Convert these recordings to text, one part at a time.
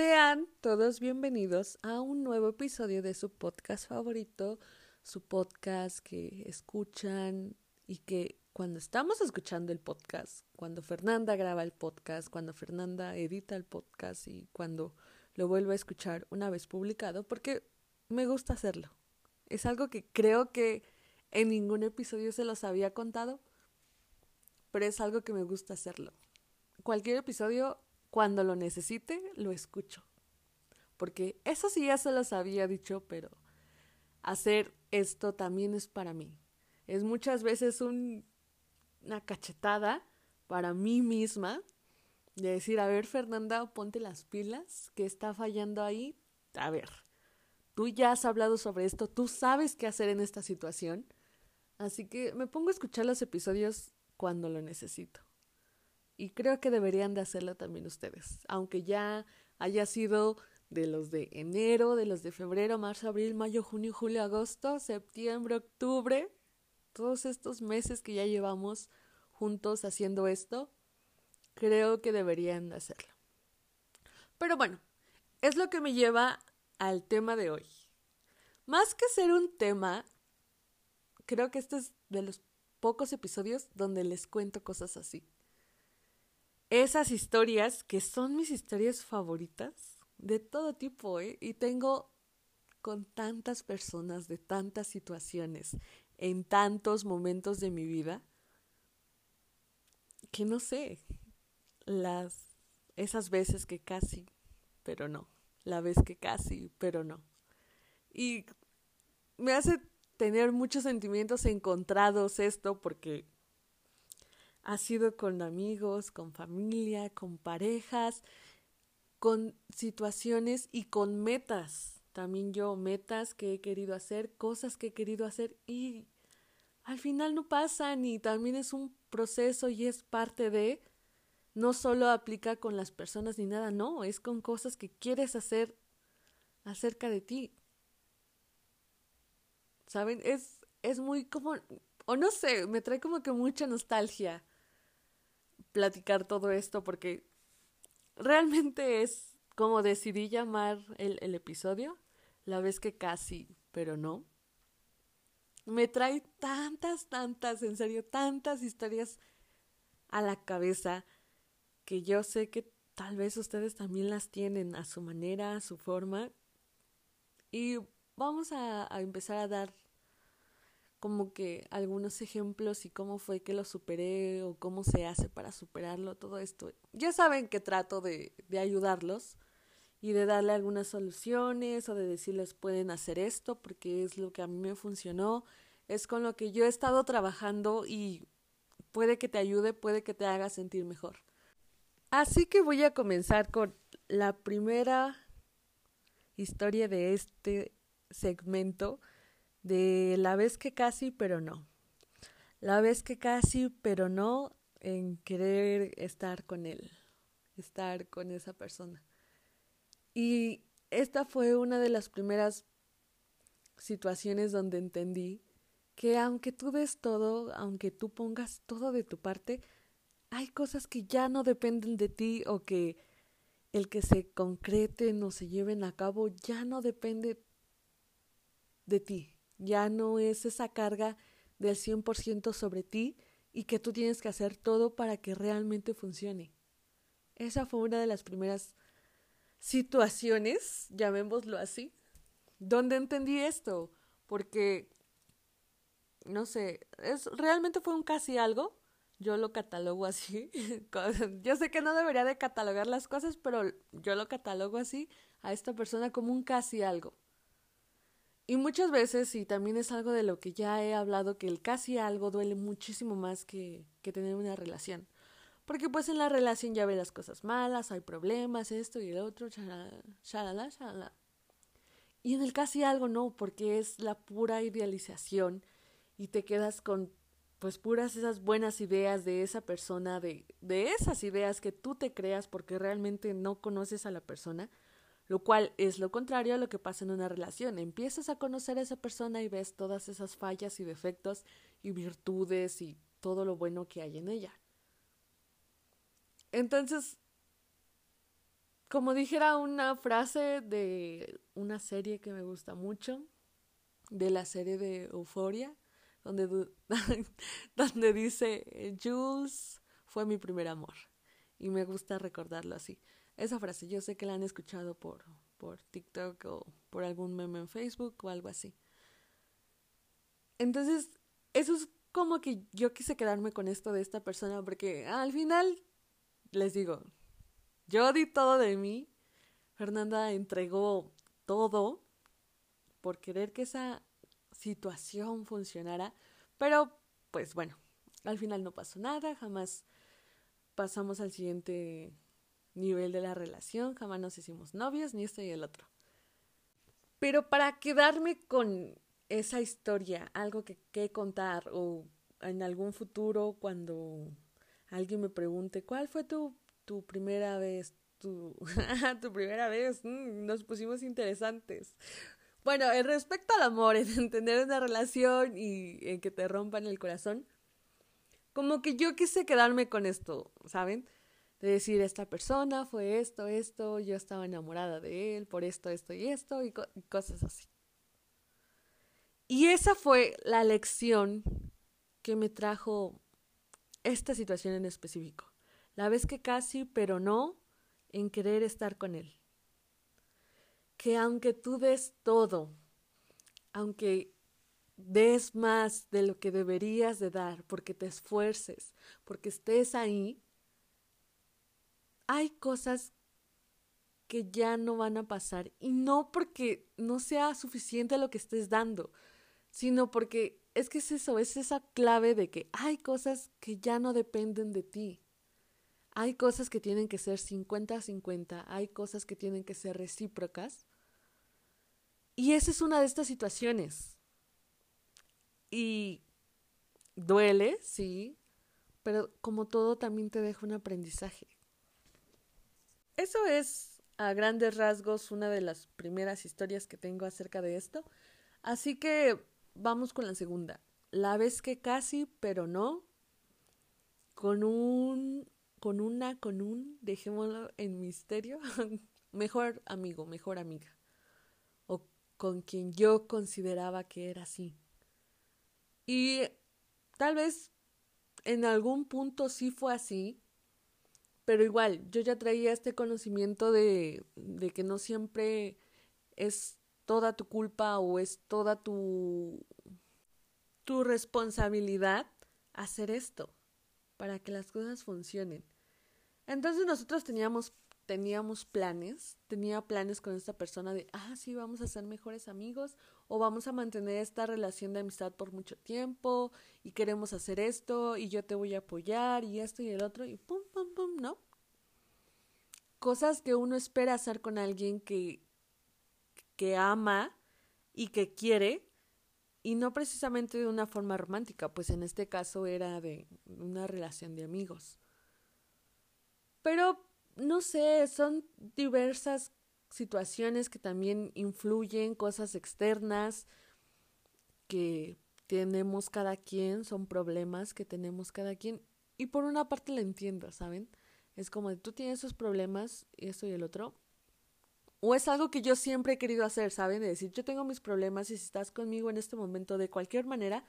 Sean todos bienvenidos a un nuevo episodio de su podcast favorito, su podcast que escuchan y que cuando estamos escuchando el podcast, cuando Fernanda graba el podcast, cuando Fernanda edita el podcast y cuando lo vuelvo a escuchar una vez publicado, porque me gusta hacerlo. Es algo que creo que en ningún episodio se los había contado, pero es algo que me gusta hacerlo. Cualquier episodio, cuando lo necesite, lo escucho. Porque eso sí ya se los había dicho, pero hacer esto también es para mí. Es muchas veces un, una cachetada para mí misma de decir, a ver Fernanda, ponte las pilas, ¿qué está fallando ahí? A ver, tú ya has hablado sobre esto, tú sabes qué hacer en esta situación, así que me pongo a escuchar los episodios cuando lo necesito. Y creo que deberían de hacerlo también ustedes, aunque ya haya sido de los de enero, de los de febrero, marzo, abril, mayo, junio, julio, agosto, septiembre, octubre, todos estos meses que ya llevamos juntos haciendo esto, creo que deberían de hacerlo. Pero bueno, es lo que me lleva al tema de hoy. Más que ser un tema, creo que este es de los pocos episodios donde les cuento cosas así. Esas historias que son mis historias favoritas de todo tipo, ¿eh? Y tengo con tantas personas, de tantas situaciones, en tantos momentos de mi vida, que no sé, las esas veces que casi, pero no, la vez que casi, pero no. Y me hace tener muchos sentimientos encontrados esto porque ha sido con amigos, con familia, con parejas, con situaciones y con metas. También yo, metas que he querido hacer, cosas que he querido hacer y al final no pasan y también es un proceso y es parte de, no solo aplica con las personas ni nada, no, es con cosas que quieres hacer acerca de ti. ¿Saben? Es, es muy como, o no sé, me trae como que mucha nostalgia platicar todo esto porque realmente es como decidí llamar el, el episodio, la vez que casi, pero no. Me trae tantas, tantas, en serio, tantas historias a la cabeza que yo sé que tal vez ustedes también las tienen a su manera, a su forma. Y vamos a, a empezar a dar como que algunos ejemplos y cómo fue que lo superé o cómo se hace para superarlo, todo esto. Ya saben que trato de, de ayudarlos y de darle algunas soluciones o de decirles pueden hacer esto porque es lo que a mí me funcionó, es con lo que yo he estado trabajando y puede que te ayude, puede que te haga sentir mejor. Así que voy a comenzar con la primera historia de este segmento de la vez que casi, pero no. La vez que casi, pero no en querer estar con él, estar con esa persona. Y esta fue una de las primeras situaciones donde entendí que aunque tú des todo, aunque tú pongas todo de tu parte, hay cosas que ya no dependen de ti o que el que se concreten o se lleven a cabo ya no depende de ti, ya no es esa carga del 100% sobre ti y que tú tienes que hacer todo para que realmente funcione. Esa fue una de las primeras situaciones, llamémoslo así, donde entendí esto, porque, no sé, es, realmente fue un casi algo, yo lo catalogo así, yo sé que no debería de catalogar las cosas, pero yo lo catalogo así a esta persona como un casi algo. Y muchas veces, y también es algo de lo que ya he hablado, que el casi algo duele muchísimo más que, que tener una relación. Porque pues en la relación ya ve las cosas malas, hay problemas, esto y el otro, shalala, shalala. Y en el casi algo no, porque es la pura idealización y te quedas con pues puras esas buenas ideas de esa persona, de, de esas ideas que tú te creas porque realmente no conoces a la persona lo cual es lo contrario a lo que pasa en una relación. Empiezas a conocer a esa persona y ves todas esas fallas y defectos y virtudes y todo lo bueno que hay en ella. Entonces, como dijera una frase de una serie que me gusta mucho, de la serie de Euforia, donde, donde dice, Jules fue mi primer amor. Y me gusta recordarlo así. Esa frase, yo sé que la han escuchado por, por TikTok o por algún meme en Facebook o algo así. Entonces, eso es como que yo quise quedarme con esto de esta persona porque al final, les digo, yo di todo de mí. Fernanda entregó todo por querer que esa situación funcionara. Pero, pues bueno, al final no pasó nada, jamás pasamos al siguiente nivel de la relación, jamás nos hicimos novios, ni esto y el otro. Pero para quedarme con esa historia, algo que, que contar o en algún futuro cuando alguien me pregunte cuál fue tu, tu primera vez, tu, tu primera vez, mm, nos pusimos interesantes. Bueno, en respecto al amor, en entender una relación y en que te rompan el corazón, como que yo quise quedarme con esto, ¿saben? De decir, esta persona fue esto, esto, yo estaba enamorada de él por esto, esto y esto, y, cosas así. Y esa fue la lección que me trajo esta situación en específico. La vez que casi, pero no, en querer estar con él que aunque tú des todo, aunque des más de lo que deberías de dar, porque te esfuerces, porque estés ahí, hay cosas que ya no van a pasar. Y no porque no sea suficiente lo que estés dando, sino porque es que es eso, es esa clave de que hay cosas que ya no dependen de ti. Hay cosas que tienen que ser 50-50, hay cosas que tienen que ser recíprocas y esa es una de estas situaciones. Y duele, sí, pero como todo también te deja un aprendizaje. Eso es a grandes rasgos una de las primeras historias que tengo acerca de esto. Así que vamos con la segunda. La vez que casi, pero no, con un, con una, con un, dejémoslo en misterio, mejor amigo, mejor amiga con quien yo consideraba que era así. Y tal vez en algún punto sí fue así, pero igual yo ya traía este conocimiento de, de que no siempre es toda tu culpa o es toda tu, tu responsabilidad hacer esto para que las cosas funcionen. Entonces nosotros teníamos teníamos planes, tenía planes con esta persona de, ah, sí, vamos a ser mejores amigos o vamos a mantener esta relación de amistad por mucho tiempo y queremos hacer esto y yo te voy a apoyar y esto y el otro y pum, pum, pum, ¿no? Cosas que uno espera hacer con alguien que, que ama y que quiere y no precisamente de una forma romántica, pues en este caso era de una relación de amigos. Pero no sé, son diversas situaciones que también influyen, cosas externas que tenemos cada quien, son problemas que tenemos cada quien. Y por una parte la entiendo, ¿saben? Es como de tú tienes esos problemas y esto y el otro. O es algo que yo siempre he querido hacer, ¿saben? De decir, yo tengo mis problemas y si estás conmigo en este momento de cualquier manera,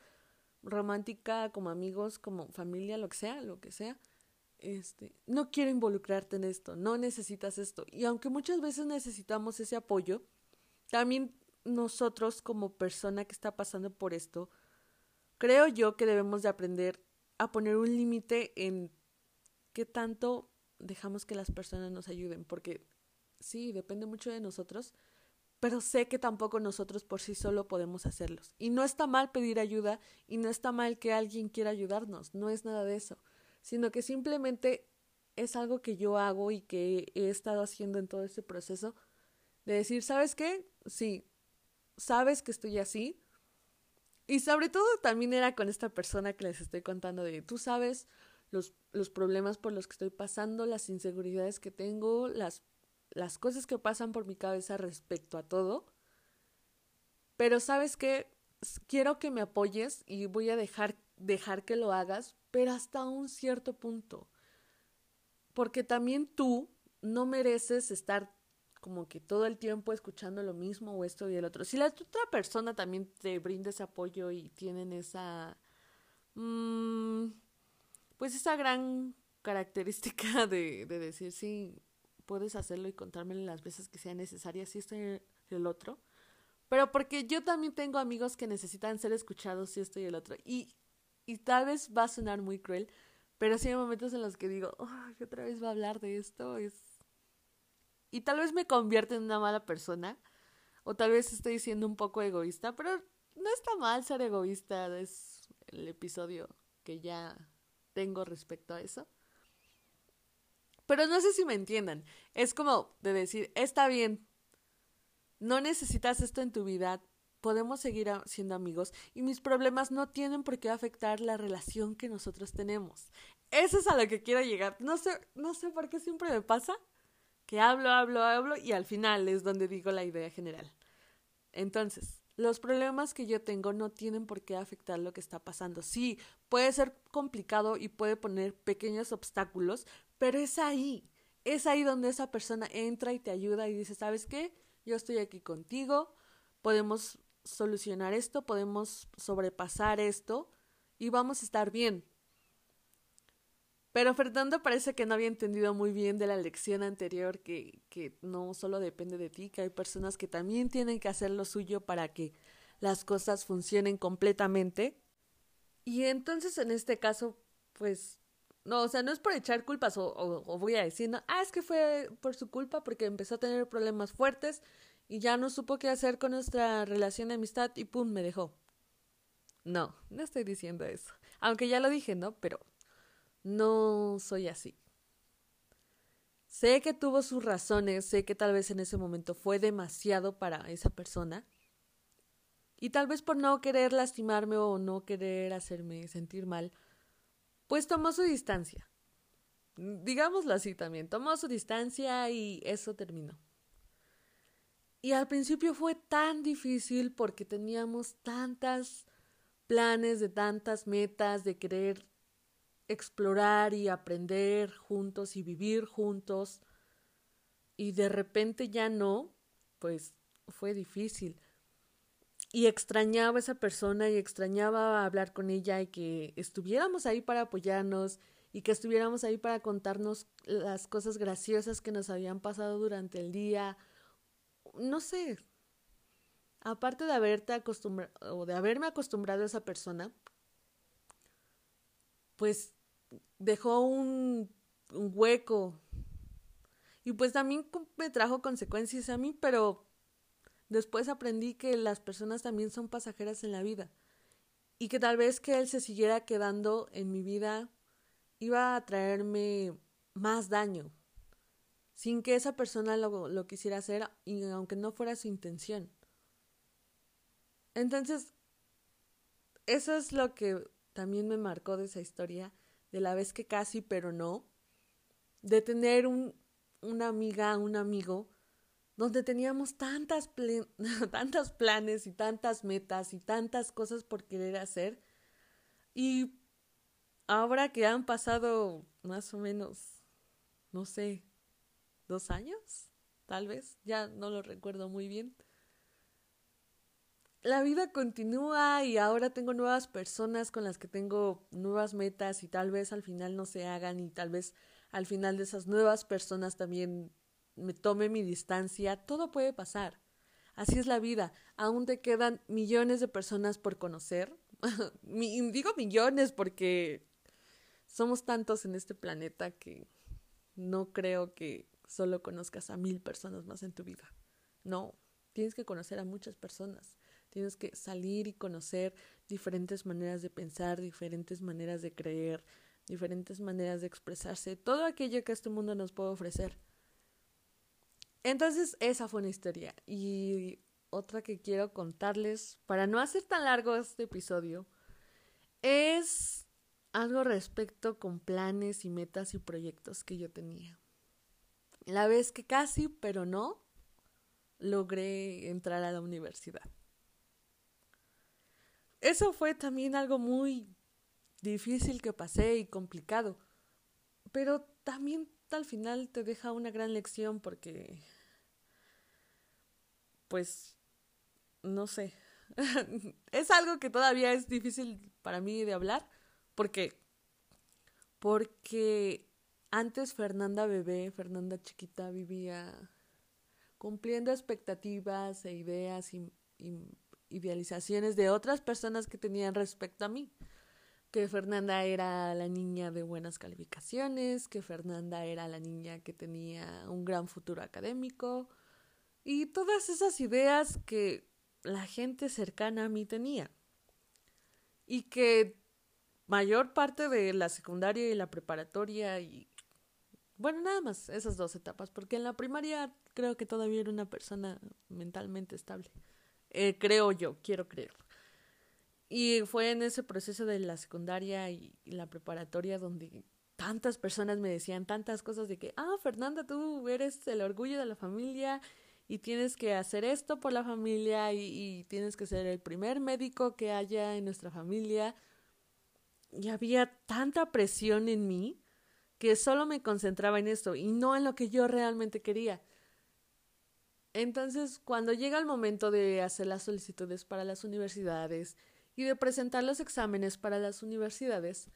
romántica, como amigos, como familia, lo que sea, lo que sea, este, no quiero involucrarte en esto, no necesitas esto. Y aunque muchas veces necesitamos ese apoyo, también nosotros como persona que está pasando por esto, creo yo que debemos de aprender a poner un límite en qué tanto dejamos que las personas nos ayuden, porque sí, depende mucho de nosotros, pero sé que tampoco nosotros por sí solo podemos hacerlos. Y no está mal pedir ayuda y no está mal que alguien quiera ayudarnos, no es nada de eso sino que simplemente es algo que yo hago y que he estado haciendo en todo este proceso de decir, ¿sabes qué? Sí, sabes que estoy así. Y sobre todo también era con esta persona que les estoy contando de, tú sabes los, los problemas por los que estoy pasando, las inseguridades que tengo, las, las cosas que pasan por mi cabeza respecto a todo. Pero sabes qué? quiero que me apoyes y voy a dejar, dejar que lo hagas pero hasta un cierto punto. Porque también tú no mereces estar como que todo el tiempo escuchando lo mismo o esto y el otro. Si la otra persona también te brinda ese apoyo y tienen esa... Mmm, pues esa gran característica de, de decir, sí, puedes hacerlo y contármelo las veces que sea necesaria, si esto y el otro. Pero porque yo también tengo amigos que necesitan ser escuchados, si esto y el otro. Y, y tal vez va a sonar muy cruel, pero sí hay momentos en los que digo, oh, otra vez va a hablar de esto, es y tal vez me convierte en una mala persona, o tal vez estoy siendo un poco egoísta, pero no está mal ser egoísta, es el episodio que ya tengo respecto a eso. Pero no sé si me entiendan, es como de decir, está bien, no necesitas esto en tu vida, podemos seguir siendo amigos y mis problemas no tienen por qué afectar la relación que nosotros tenemos. Eso es a lo que quiero llegar. No sé, no sé por qué siempre me pasa, que hablo, hablo, hablo y al final es donde digo la idea general. Entonces, los problemas que yo tengo no tienen por qué afectar lo que está pasando. Sí, puede ser complicado y puede poner pequeños obstáculos, pero es ahí, es ahí donde esa persona entra y te ayuda y dice, ¿sabes qué? Yo estoy aquí contigo, podemos solucionar esto, podemos sobrepasar esto y vamos a estar bien. Pero Fernando parece que no había entendido muy bien de la lección anterior que, que no solo depende de ti, que hay personas que también tienen que hacer lo suyo para que las cosas funcionen completamente. Y entonces en este caso, pues, no, o sea, no es por echar culpas o, o, voy a decir, no, ah, es que fue por su culpa porque empezó a tener problemas fuertes y ya no supo qué hacer con nuestra relación de amistad y pum, me dejó. No, no estoy diciendo eso. Aunque ya lo dije, ¿no? Pero no soy así. Sé que tuvo sus razones, sé que tal vez en ese momento fue demasiado para esa persona. Y tal vez por no querer lastimarme o no querer hacerme sentir mal, pues tomó su distancia. Digámoslo así también, tomó su distancia y eso terminó. Y al principio fue tan difícil porque teníamos tantas planes, de tantas metas, de querer explorar y aprender juntos y vivir juntos y de repente ya no, pues fue difícil. Y extrañaba a esa persona y extrañaba hablar con ella y que estuviéramos ahí para apoyarnos y que estuviéramos ahí para contarnos las cosas graciosas que nos habían pasado durante el día. No sé. Aparte de haberte acostumbrado o de haberme acostumbrado a esa persona, pues dejó un, un hueco. Y pues también me trajo consecuencias a mí, pero después aprendí que las personas también son pasajeras en la vida. Y que tal vez que él se siguiera quedando en mi vida iba a traerme más daño. Sin que esa persona lo, lo quisiera hacer, y aunque no fuera su intención. Entonces, eso es lo que también me marcó de esa historia de la vez que casi, pero no, de tener un, una amiga, un amigo, donde teníamos tantas, tantos planes y tantas metas y tantas cosas por querer hacer. Y ahora que han pasado más o menos, no sé, dos años, tal vez, ya no lo recuerdo muy bien la vida continúa y ahora tengo nuevas personas con las que tengo nuevas metas y tal vez al final no se hagan y tal vez al final de esas nuevas personas también me tome mi distancia. Todo puede pasar. Así es la vida. Aún te quedan millones de personas por conocer. Digo millones porque somos tantos en este planeta que no creo que solo conozcas a mil personas más en tu vida. No, tienes que conocer a muchas personas. Tienes que salir y conocer diferentes maneras de pensar, diferentes maneras de creer, diferentes maneras de expresarse, todo aquello que este mundo nos puede ofrecer. Entonces, esa fue una historia. Y otra que quiero contarles, para no hacer tan largo este episodio, es algo respecto con planes y metas y proyectos que yo tenía. La vez que casi, pero no, logré entrar a la universidad eso fue también algo muy difícil que pasé y complicado. Pero también al final te deja una gran lección porque, pues, no sé, es algo que todavía es difícil para mí de hablar. ¿Por qué? Porque antes Fernanda bebé, Fernanda chiquita, vivía cumpliendo expectativas e ideas y, idealizaciones de otras personas que tenían respecto a mí. Que Fernanda era la niña de buenas calificaciones, que Fernanda era la niña que tenía un gran futuro académico. Y todas esas ideas que la gente cercana a mí tenía. Y que mayor parte de la secundaria y la preparatoria y bueno, nada más esas dos etapas, porque en la primaria creo que todavía era una persona mentalmente estable. Eh, creo yo, quiero creer. Y fue en ese proceso de la secundaria y, la preparatoria donde tantas personas me decían tantas cosas de que, ah, Fernanda, tú eres el orgullo de la familia y tienes que hacer esto por la familia y, y tienes que ser el primer médico que haya en nuestra familia. Y había tanta presión en mí que solo me concentraba en esto y no en lo que yo realmente quería. Entonces, cuando llega el momento de hacer las solicitudes para las universidades, y de presentar los exámenes para las universidades,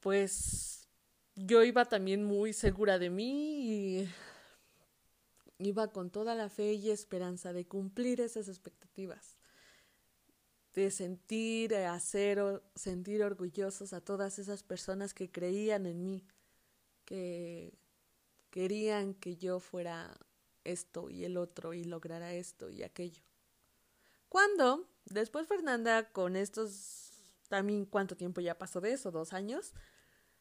pues yo iba también muy segura de mí y iba con toda la fe y esperanza de cumplir esas expectativas, de sentir, hacer, sentir orgullosos a todas esas personas que creían en mí, que querían que yo fuera esto y el otro y lograra esto y aquello. Cuando después Fernanda, con estos, también cuánto tiempo ya pasó de eso, dos años,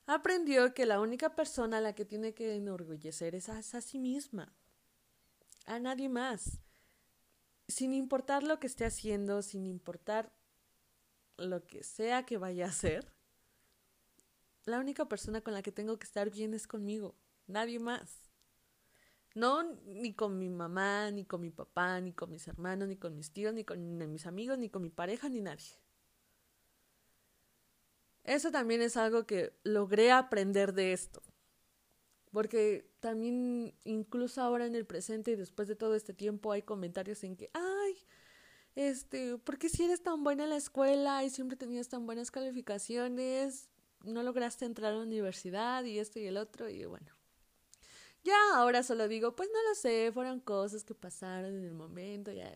aprendió que la única persona a la que tiene que enorgullecer es a, sí misma, a nadie más, sin importar lo que esté haciendo, sin importar lo que sea que vaya a hacer. La única persona con la que tengo que estar bien es conmigo, nadie más. No ni con mi mamá, ni con mi papá, ni con mis hermanos, ni con mis tíos, ni con mis amigos, ni con mi pareja, ni nadie. Eso también es algo que logré aprender de esto. Porque también, incluso ahora en el presente y después de todo este tiempo, hay comentarios en que, ay, este, ¿por qué si eres tan buena en la escuela y siempre tenías tan buenas calificaciones, no lograste entrar a la universidad y esto y el otro? Y bueno, ya ahora solo digo, pues no lo sé, fueron cosas que pasaron en el momento, ya.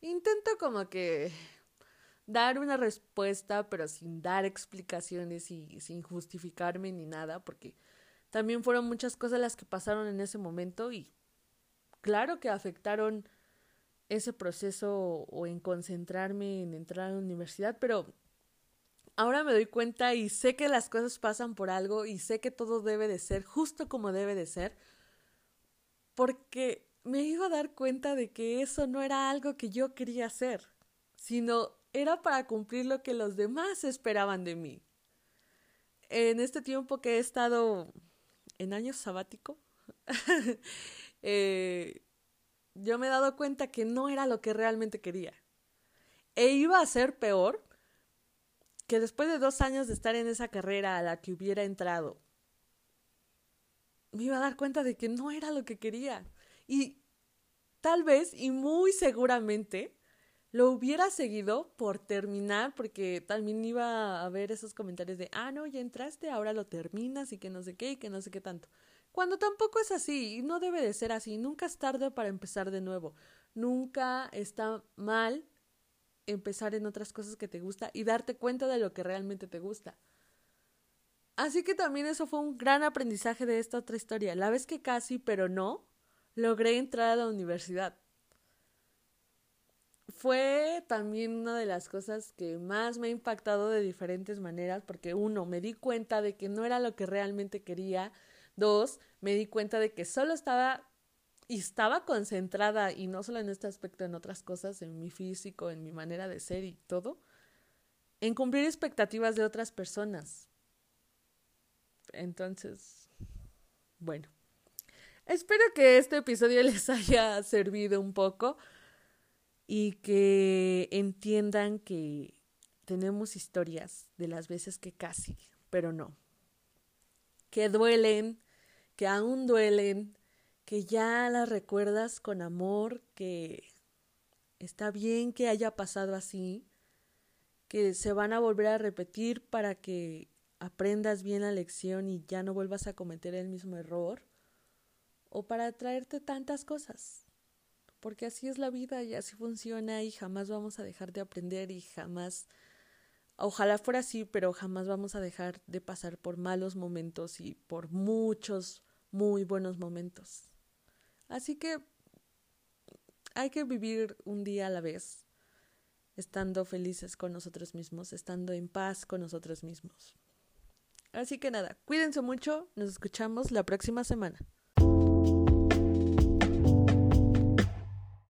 Intento como que dar una respuesta, pero sin dar explicaciones y sin justificarme ni nada, porque también fueron muchas cosas las que pasaron en ese momento y claro que afectaron ese proceso o en concentrarme en entrar a la universidad, pero ahora me doy cuenta y sé que las cosas pasan por algo y sé que todo debe de ser justo como debe de ser, porque me iba a dar cuenta de que eso no era algo que yo quería hacer, sino era para cumplir lo que los demás esperaban de mí. En este tiempo que he estado en año sabático, eh, yo me he dado cuenta que no era lo que realmente quería. E iba a ser peor que después de dos años de estar en esa carrera a la que hubiera entrado, me iba a dar cuenta de que no era lo que quería. Y tal vez, y muy seguramente, lo hubiera seguido por terminar, porque también iba a ver esos comentarios de, ah, no, ya entraste, ahora lo terminas y que no sé qué y que no sé qué tanto. Cuando tampoco es así, y no debe de ser así, nunca es tarde para empezar de nuevo, nunca está mal empezar en otras cosas que te gusta y darte cuenta de lo que realmente te gusta. Así que también eso fue un gran aprendizaje de esta otra historia. La vez que casi, pero no, logré entrar a la universidad. Fue también una de las cosas que más me ha impactado de diferentes maneras, porque uno, me di cuenta de que no era lo que realmente quería. Dos, me di cuenta de que solo estaba y estaba concentrada, y no solo en este aspecto, en otras cosas, en mi físico, en mi manera de ser y todo, en cumplir expectativas de otras personas. Entonces, bueno, espero que este episodio les haya servido un poco y que entiendan que tenemos historias de las veces que casi, pero no. que duelen, que aún duelen, que ya las recuerdas con amor, que está bien que haya pasado así, que se van a volver a repetir para que aprendas bien la lección y ya no vuelvas a cometer el mismo error, o para traerte tantas cosas, porque así es la vida y así funciona y jamás vamos a dejar de aprender y jamás, ojalá fuera así, pero jamás vamos a dejar de pasar por malos momentos y por muchos muy buenos momentos. Así que hay que vivir un día a la vez, estando felices con nosotros mismos, estando en paz con nosotros mismos. Así que nada, cuídense mucho, nos escuchamos la próxima semana.